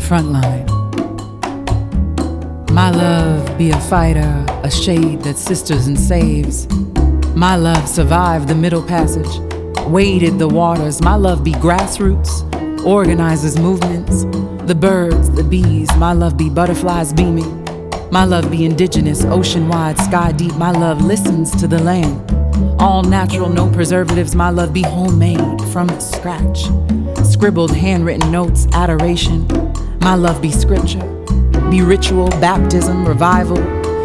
Be a frontline. My love be a fighter, a shade that sisters and saves. My love survived the middle passage, waded the waters. My love be grassroots, organizes movements. The birds, the bees, my love be butterflies beaming. My love be indigenous, ocean wide, sky deep. My love listens to the land. All natural, no preservatives. My love be homemade from scratch. Scribbled, handwritten notes, adoration. My love be scripture, be ritual, baptism, revival.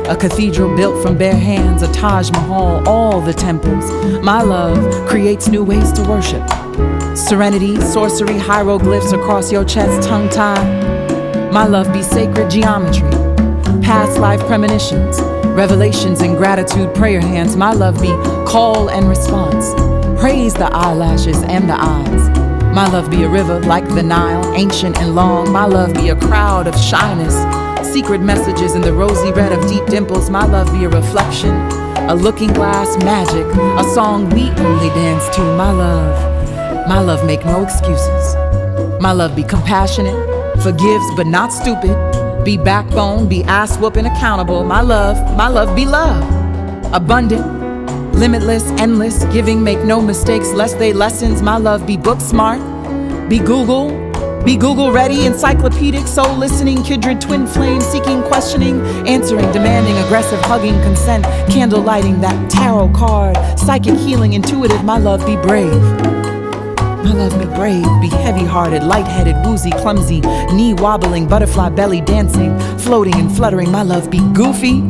A cathedral built from bare hands, a Taj Mahal, all the temples. My love creates new ways to worship. Serenity, sorcery, hieroglyphs across your chest, tongue tied. My love be sacred geometry, past life premonitions, revelations and gratitude, prayer hands. My love be call and response. Praise the eyelashes and the eyes. My love be a river like the Nile, ancient and long. My love be a crowd of shyness, secret messages in the rosy red of deep dimples. My love be a reflection, a looking glass magic, a song we only dance to. My love, my love make no excuses. My love be compassionate, forgives but not stupid. Be backbone, be ass whooping accountable. My love, my love be love. Abundant, limitless, endless, giving, make no mistakes, lest they lessons. My love be book smart, be Google, be Google ready, encyclopedic, soul listening, kindred twin flame, seeking, questioning, answering, demanding, aggressive, hugging, consent, candle lighting, that tarot card, psychic healing, intuitive. My love be brave. My love be brave, be heavy hearted, light headed, woozy, clumsy, knee wobbling, butterfly belly dancing, floating and fluttering. My love be goofy,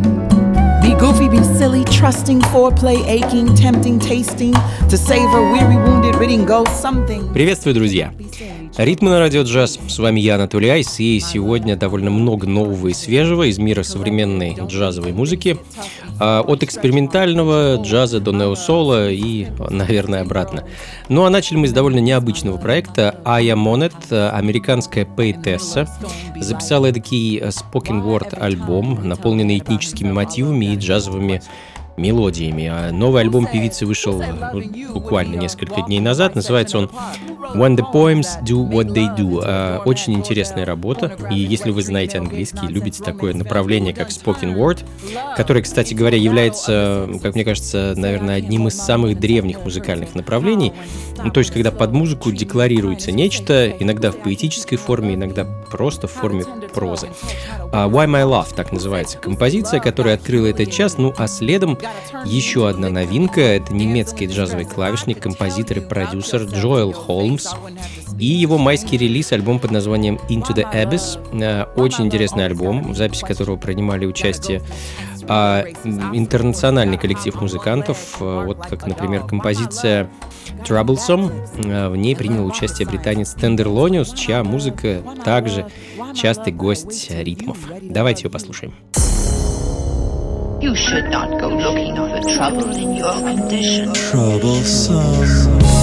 be goofy, be silly, trusting, foreplay, aching, tempting, tasting, to savor, weary, wounded, ridding ghosts, something. Приветствую, друзья! Ритмы на радио джаз. С вами я, Анатолий Айс, и сегодня довольно много нового и свежего из мира современной джазовой музыки. А, от экспериментального джаза до неосола и, наверное, обратно. Ну а начали мы с довольно необычного проекта. Ая Монет, американская поэтесса, записала эдакий spoken word альбом, наполненный этническими мотивами и джазовыми мелодиями. А новый альбом певицы вышел буквально несколько дней назад. Называется он When the Poems Do What They Do. А, очень интересная работа. И если вы знаете английский, любите такое направление, как Spoken Word, которое, кстати говоря, является, как мне кажется, наверное, одним из самых древних музыкальных направлений. Ну, то есть, когда под музыку декларируется нечто, иногда в поэтической форме, иногда просто в форме прозы. А, Why My Love, так называется композиция, которая открыла этот час. Ну, а следом еще одна новинка — это немецкий джазовый клавишник, композитор и продюсер Джоэл Холмс и его майский релиз, альбом под названием Into the Abyss. Э, очень интересный альбом, в записи которого принимали участие а, интернациональный коллектив музыкантов, э, вот как, например, композиция Troublesome. Э, в ней принял участие британец Тендерлониус, чья музыка также частый гость ритмов. Давайте ее послушаем. You should not go looking for trouble in your condition. Troublesome.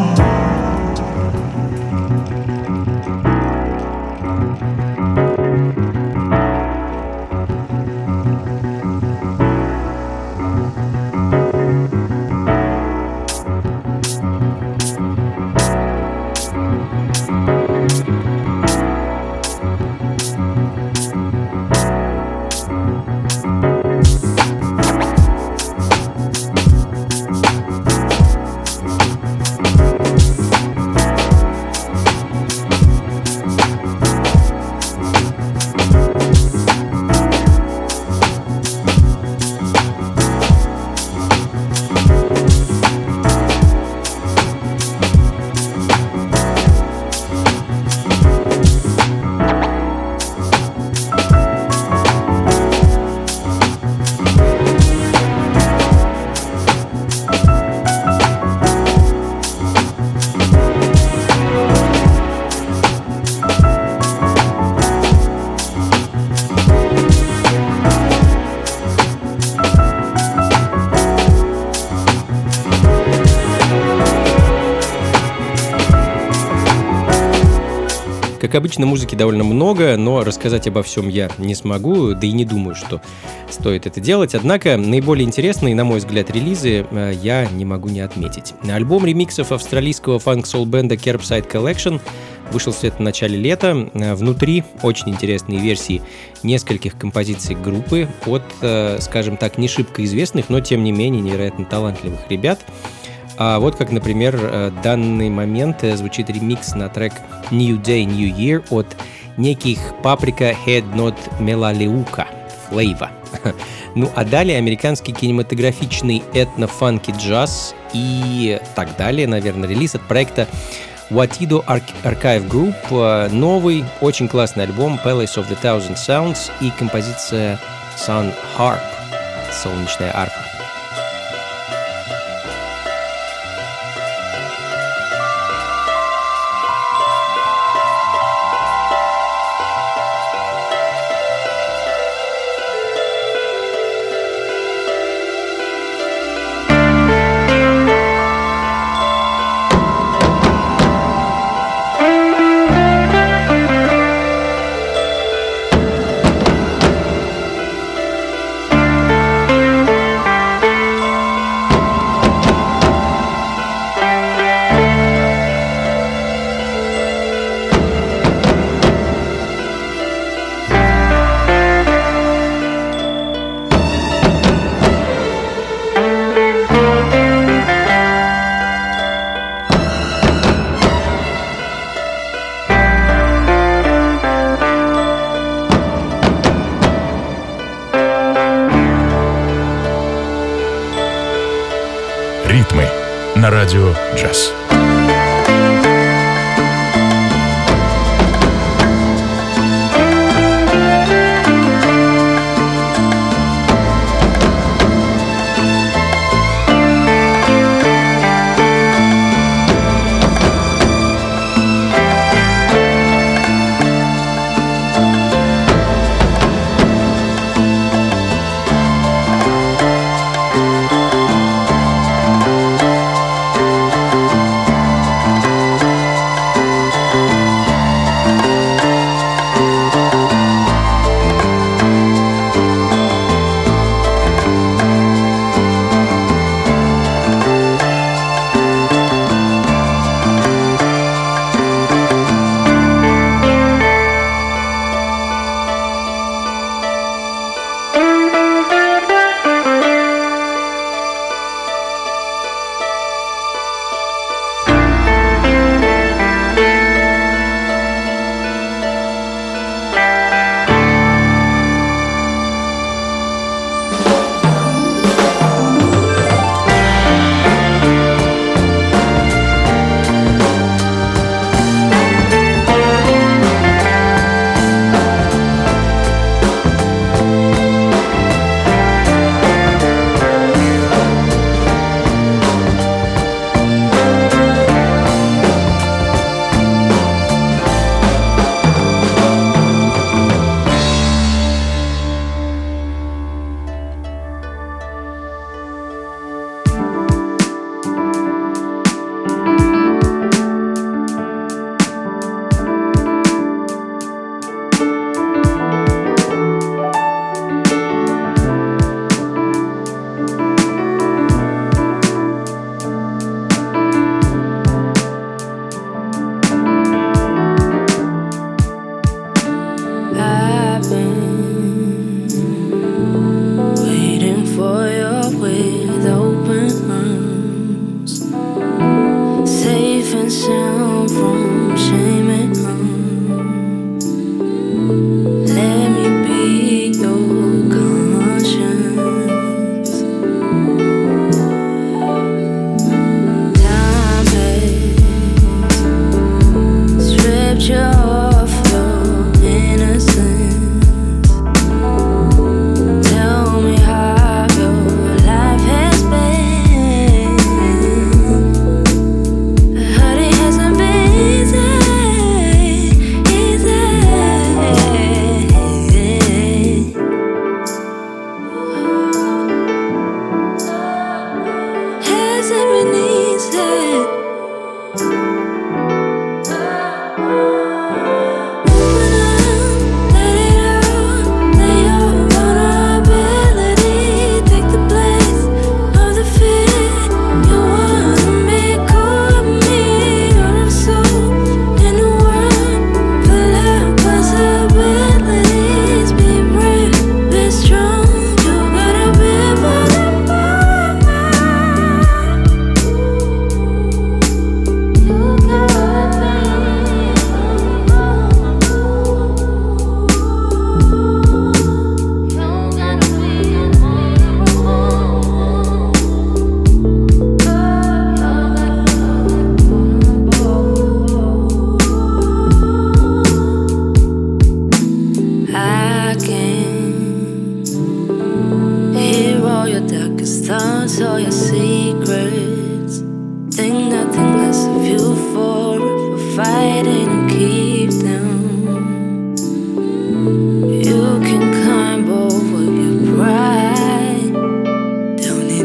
Oh, Как обычно, музыки довольно много, но рассказать обо всем я не смогу, да и не думаю, что стоит это делать. Однако наиболее интересные, на мой взгляд, релизы э, я не могу не отметить. Альбом ремиксов австралийского фанк-сол-бенда Kerbside Collection вышел в свет в начале лета. Э, внутри очень интересные версии нескольких композиций группы от, э, скажем так, не шибко известных, но тем не менее невероятно талантливых ребят. А вот как, например, э, данный момент э, звучит ремикс на трек New Day, New Year от неких Paprika Head Not Melaleuca Flavor. ну а далее американский кинематографичный этно-фанки джаз и так далее, наверное, релиз от проекта Watido Archive Group, э, новый, очень классный альбом Palace of the Thousand Sounds и композиция Sun Harp, солнечная арфа.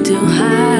to hide.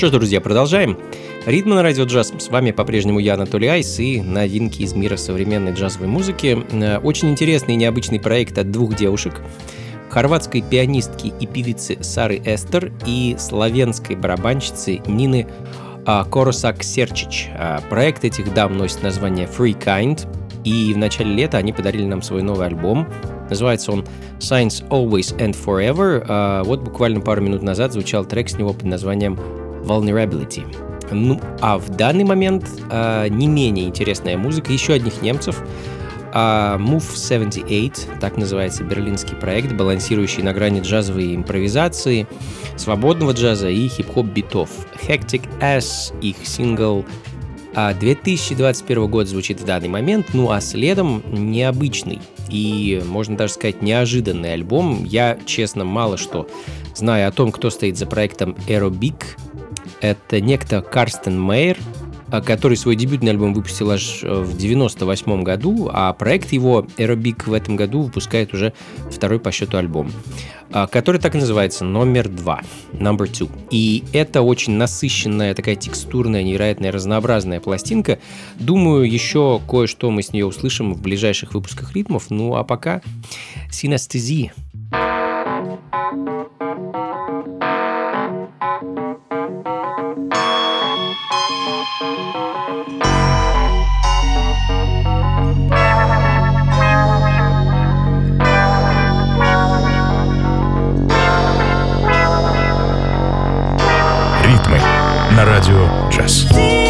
Что ж, друзья, продолжаем. Ритмы на радио джаз. С вами по-прежнему я, Анатолий Айс, и новинки из мира современной джазовой музыки. Э, очень интересный и необычный проект от двух девушек. Хорватской пианистки и певицы Сары Эстер и славянской барабанщицы Нины а, Коросак Серчич. А, проект этих дам носит название Free Kind, и в начале лета они подарили нам свой новый альбом. Называется он Science Always and Forever. А, вот буквально пару минут назад звучал трек с него под названием Vulnerability. Ну, а в данный момент э, не менее интересная музыка еще одних немцев. Э, Move 78, так называется берлинский проект, балансирующий на грани джазовой импровизации, свободного джаза и хип-хоп битов. Hectic S, их сингл 2021 год звучит в данный момент, ну а следом необычный и, можно даже сказать, неожиданный альбом. Я, честно, мало что знаю о том, кто стоит за проектом Aerobic, это некто Карстен Мейер, а, который свой дебютный альбом выпустил аж э, в 98 году, а проект его Aerobic в этом году выпускает уже второй по счету альбом, а, который так и называется «Номер два», «Number two». И это очень насыщенная, такая текстурная, невероятная, разнообразная пластинка. Думаю, еще кое-что мы с нее услышим в ближайших выпусках ритмов. Ну а пока «Синестезия». Радио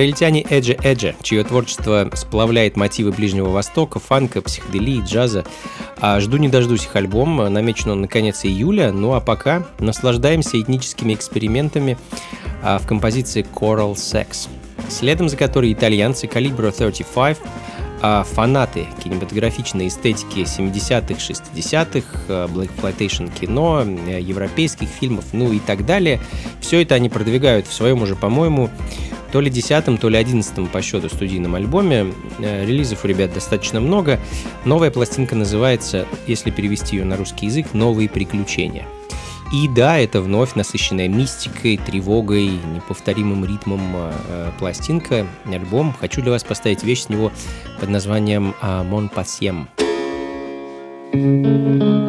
Израильтяне Эджи Эджи, чье творчество сплавляет мотивы Ближнего Востока, фанка, психоделии, джаза. А жду не дождусь их альбом, намечен он на конец июля, ну а пока наслаждаемся этническими экспериментами а, в композиции Coral Sex, следом за которой итальянцы Calibro 35 а фанаты кинематографичной эстетики 70-х, 60-х, Blaxploitation кино, европейских фильмов, ну и так далее. Все это они продвигают в своем уже, по-моему, то ли десятом, то ли одиннадцатом по счету студийном альбоме. Э, релизов у ребят достаточно много. Новая пластинка называется, если перевести ее на русский язык, «Новые приключения». И да, это вновь насыщенная мистикой, тревогой, неповторимым ритмом э, пластинка, альбом. Хочу для вас поставить вещь с него под названием «Мон Пасьем». thank you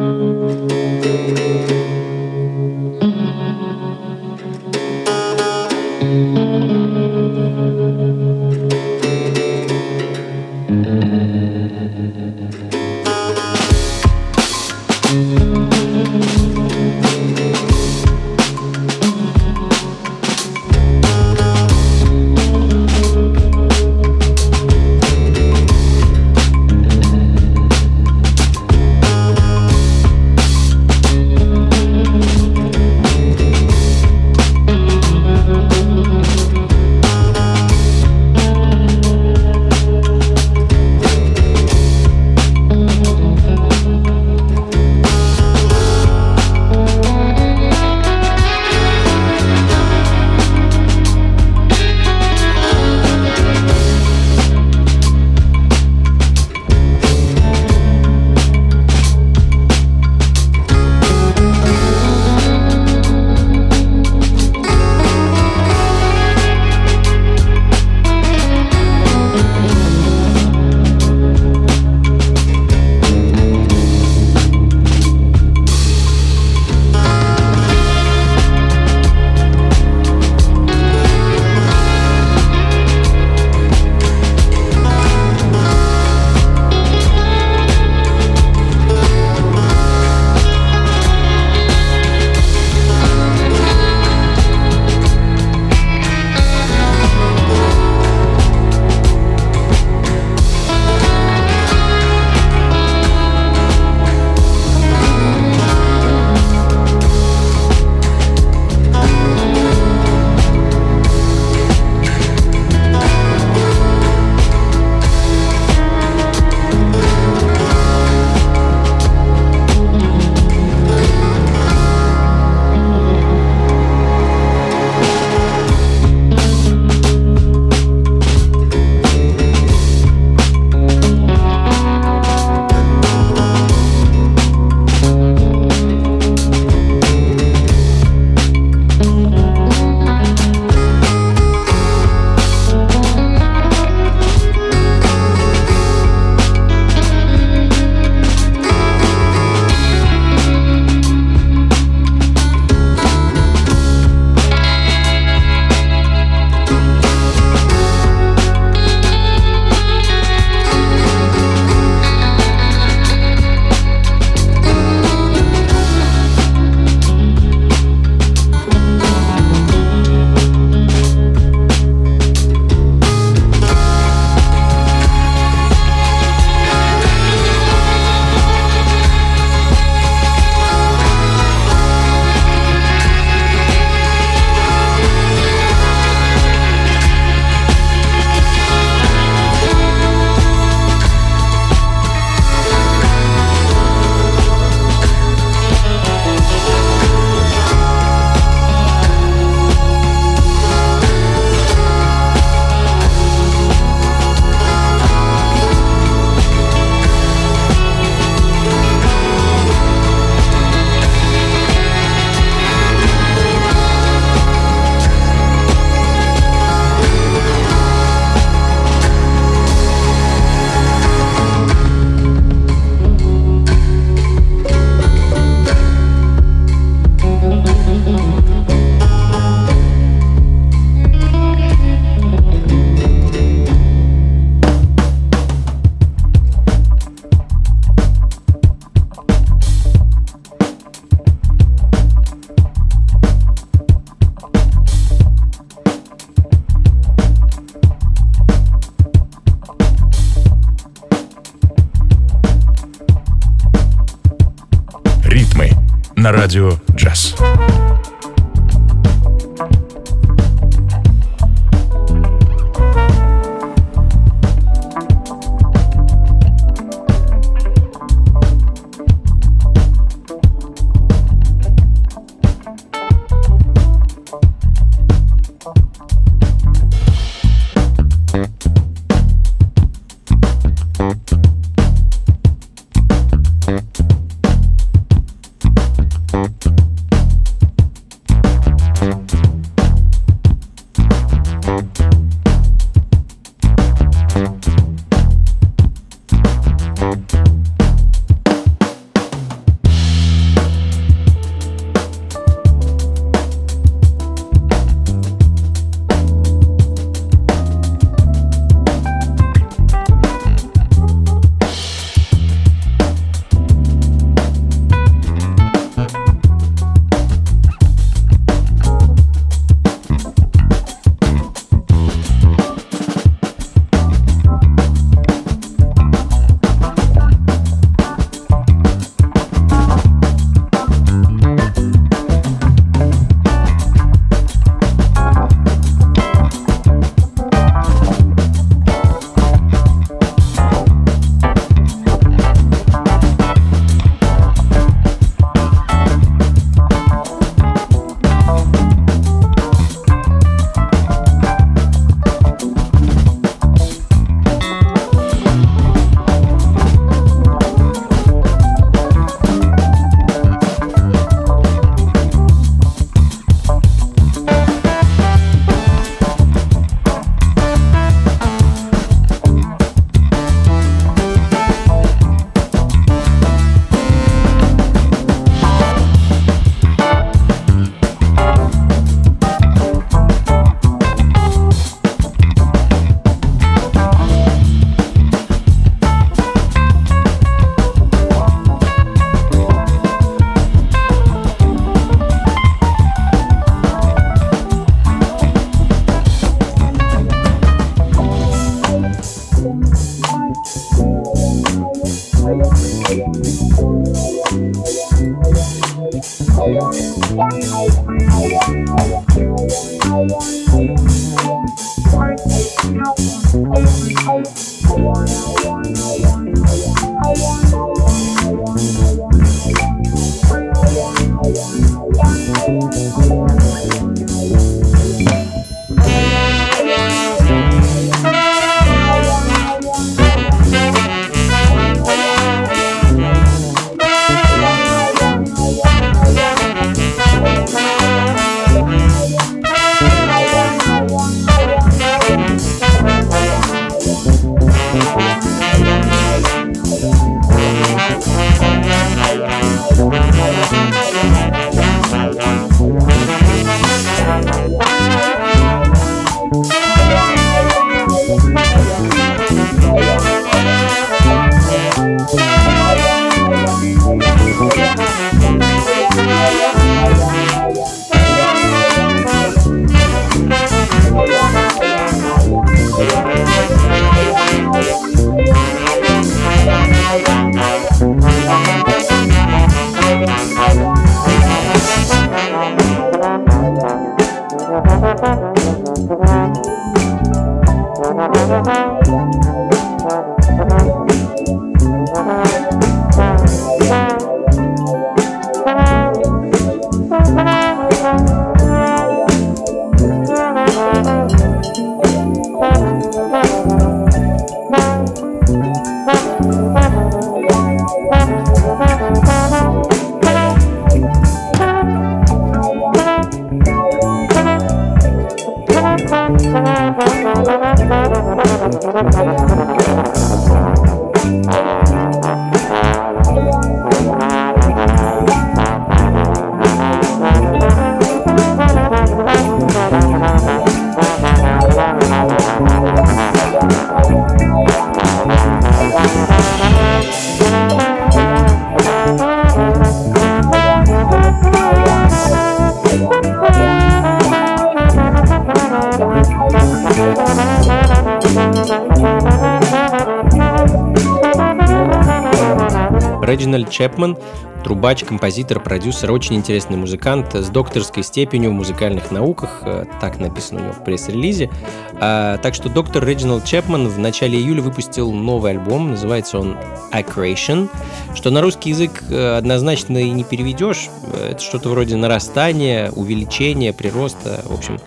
Реджинальд Чепман трубач, композитор, продюсер, очень интересный музыкант с докторской степенью в музыкальных науках, э, так написано у него в пресс-релизе. А, так что доктор Реджинальд Чепман в начале июля выпустил новый альбом, называется он Accretion, что на русский язык э, однозначно и не переведешь. Это что-то вроде нарастания, увеличения, прироста, в общем,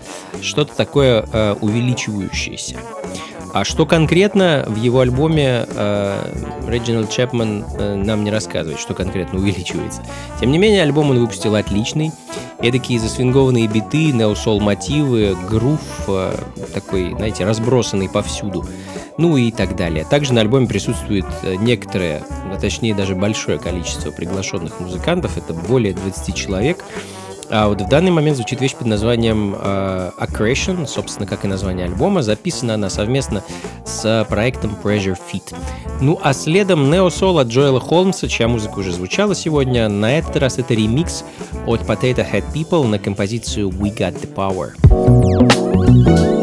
что-то такое э, увеличивающееся. А что конкретно в его альбоме э, Реджинальд Чепман э, нам не рассказывает, что конкретно увеличивается. Тем не менее, альбом он выпустил отличный. Эдакие засвингованные биты, неосол мотивы, грув э, такой, знаете, разбросанный повсюду. Ну и так далее. Также на альбоме присутствует э, некоторое, а точнее даже большое количество приглашенных музыкантов. Это более 20 человек. А вот в данный момент звучит вещь под названием э, Accretion, собственно, как и название альбома. Записана она совместно с проектом Pressure Fit. Ну а следом Neo Soul от Джоэла Холмса, чья музыка уже звучала сегодня. На этот раз это ремикс от Potato Head People на композицию We Got The Power.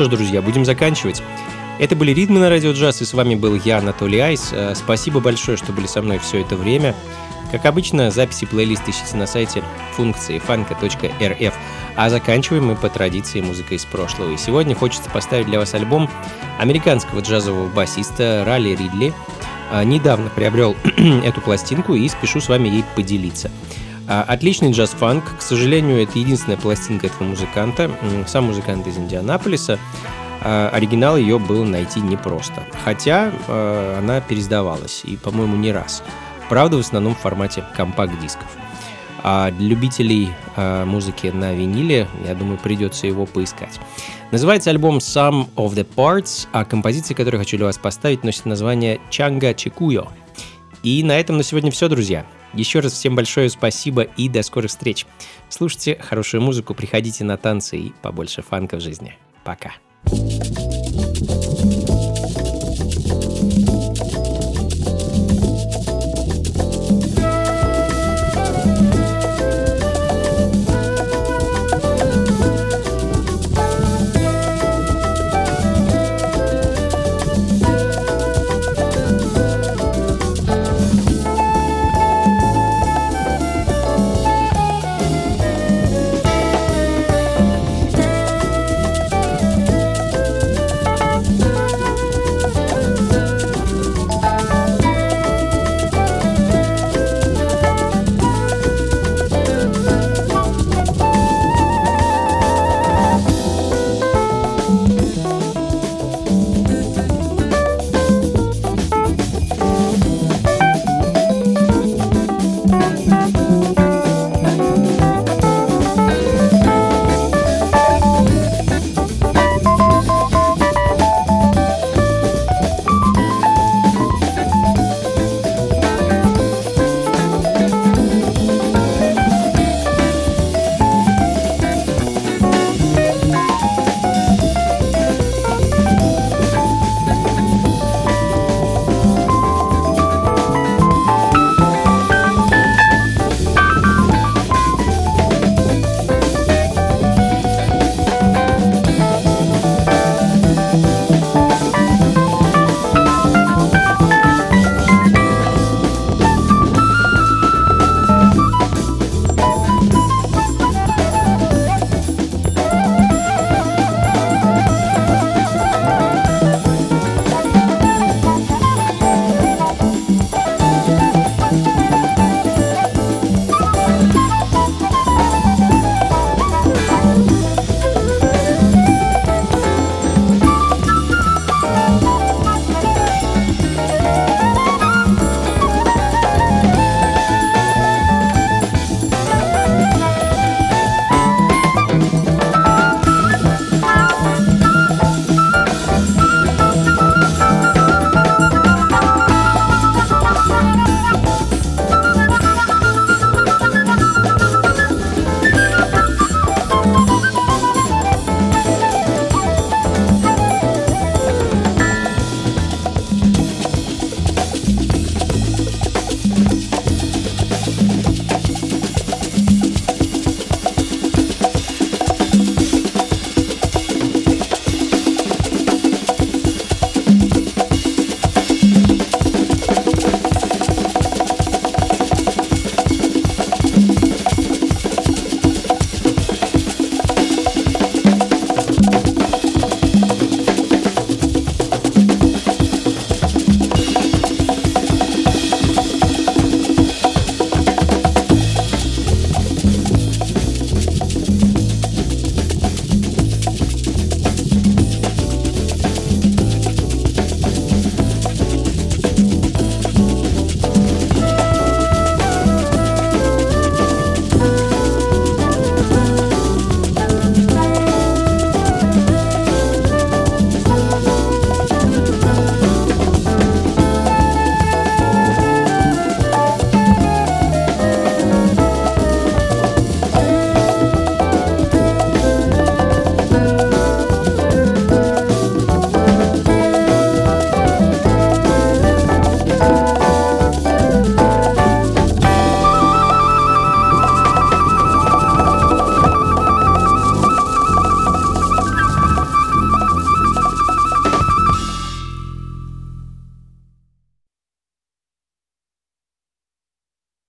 Что ж, друзья, будем заканчивать. Это были «Ритмы на радио джаз», и с вами был я, Анатолий Айс. Э, спасибо большое, что были со мной все это время. Как обычно, записи плейлист ищите на сайте функции фанка.рф, а заканчиваем мы по традиции музыкой из прошлого. И сегодня хочется поставить для вас альбом американского джазового басиста Ралли Ридли. Э, недавно приобрел эту пластинку и спешу с вами ей поделиться. Э, отличный джаз-фанк. К сожалению, это единственная пластинка этого музыканта. Сам музыкант из Индианаполиса. А, оригинал ее было найти непросто. Хотя э, она пересдавалась, и, по-моему, не раз. Правда, в основном в формате компакт-дисков. А для любителей музыки на виниле, я думаю, придется его поискать. Называется альбом Some of the Parts, а композиция, которую хочу для вас поставить, носит название Чанга Чикуйо. И на этом на сегодня все, друзья. Еще раз всем большое спасибо и до скорых встреч. Слушайте хорошую музыку, приходите на танцы и побольше фанка в жизни. Пока. thank you